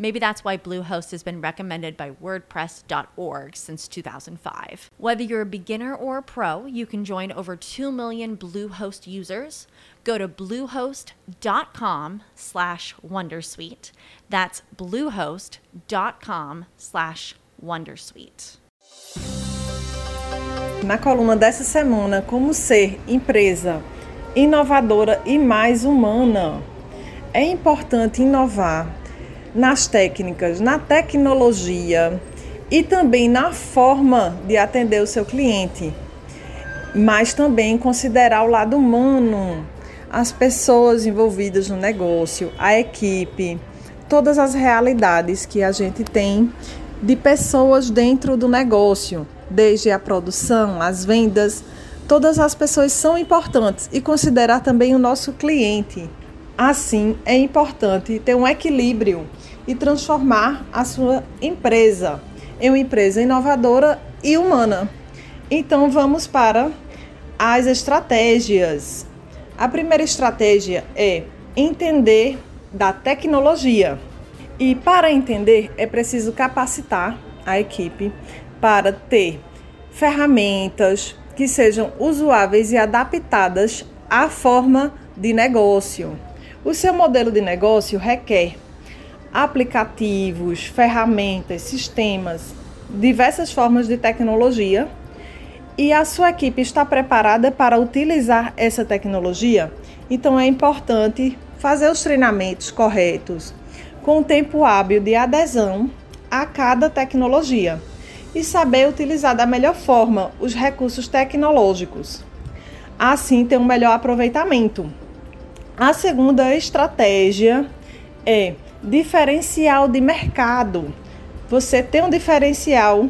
Maybe that's why Bluehost has been recommended by WordPress.org since 2005. Whether you're a beginner or a pro, you can join over 2 million Bluehost users. Go to bluehost.com slash Wondersuite. That's bluehost.com slash Wondersuite. Na coluna dessa semana, como ser empresa inovadora e mais humana. É importante inovar nas técnicas, na tecnologia e também na forma de atender o seu cliente, mas também considerar o lado humano, as pessoas envolvidas no negócio, a equipe, todas as realidades que a gente tem de pessoas dentro do negócio, desde a produção, as vendas, todas as pessoas são importantes e considerar também o nosso cliente. Assim, é importante ter um equilíbrio e transformar a sua empresa em uma empresa inovadora e humana. Então, vamos para as estratégias. A primeira estratégia é entender da tecnologia. E para entender, é preciso capacitar a equipe para ter ferramentas que sejam usuáveis e adaptadas à forma de negócio. O seu modelo de negócio requer aplicativos, ferramentas, sistemas, diversas formas de tecnologia e a sua equipe está preparada para utilizar essa tecnologia, então é importante fazer os treinamentos corretos com tempo hábil de adesão a cada tecnologia e saber utilizar da melhor forma os recursos tecnológicos. Assim, ter um melhor aproveitamento. A segunda estratégia é diferencial de mercado. Você tem um diferencial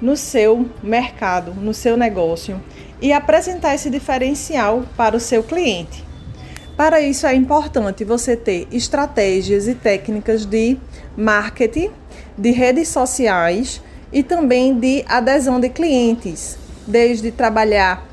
no seu mercado, no seu negócio e apresentar esse diferencial para o seu cliente. Para isso é importante você ter estratégias e técnicas de marketing, de redes sociais e também de adesão de clientes, desde trabalhar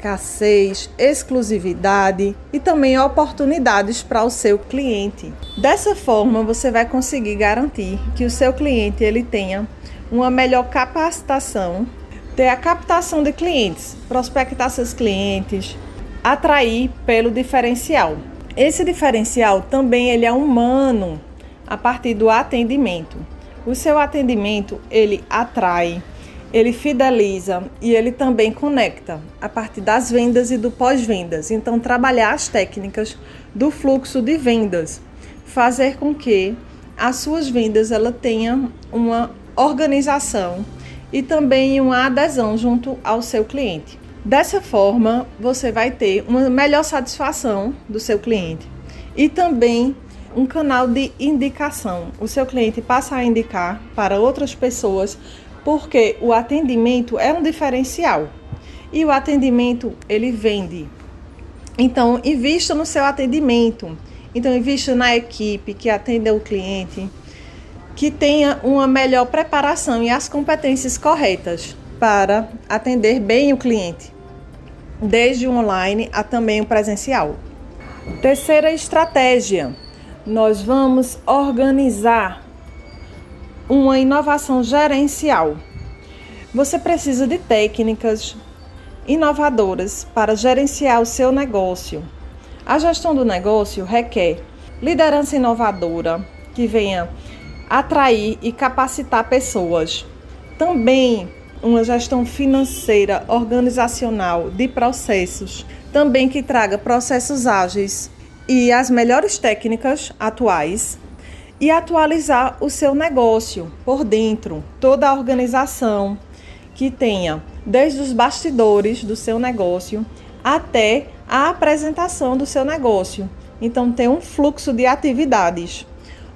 escassez, exclusividade e também oportunidades para o seu cliente. Dessa forma, você vai conseguir garantir que o seu cliente ele tenha uma melhor capacitação, ter a captação de clientes, prospectar seus clientes, atrair pelo diferencial. Esse diferencial também ele é humano a partir do atendimento. O seu atendimento ele atrai, ele fideliza e ele também conecta a partir das vendas e do pós-vendas. Então, trabalhar as técnicas do fluxo de vendas, fazer com que as suas vendas ela tenham uma organização e também uma adesão junto ao seu cliente. Dessa forma, você vai ter uma melhor satisfação do seu cliente e também um canal de indicação. O seu cliente passa a indicar para outras pessoas porque o atendimento é um diferencial e o atendimento ele vende. Então, invista no seu atendimento. Então, invista na equipe que atenda o cliente, que tenha uma melhor preparação e as competências corretas para atender bem o cliente, desde o online a também o presencial. Terceira estratégia: nós vamos organizar uma inovação gerencial. Você precisa de técnicas inovadoras para gerenciar o seu negócio. A gestão do negócio requer liderança inovadora que venha atrair e capacitar pessoas. Também uma gestão financeira, organizacional de processos, também que traga processos ágeis e as melhores técnicas atuais e atualizar o seu negócio por dentro, toda a organização que tenha, desde os bastidores do seu negócio até a apresentação do seu negócio. Então, tem um fluxo de atividades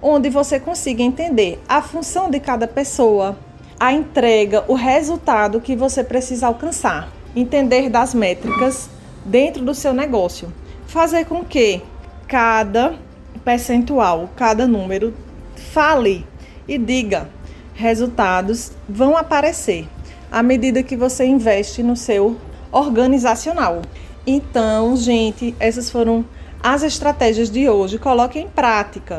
onde você consiga entender a função de cada pessoa, a entrega, o resultado que você precisa alcançar, entender das métricas dentro do seu negócio, fazer com que cada percentual, cada número fale e diga resultados vão aparecer à medida que você investe no seu organizacional. Então, gente, essas foram as estratégias de hoje. Coloque em prática.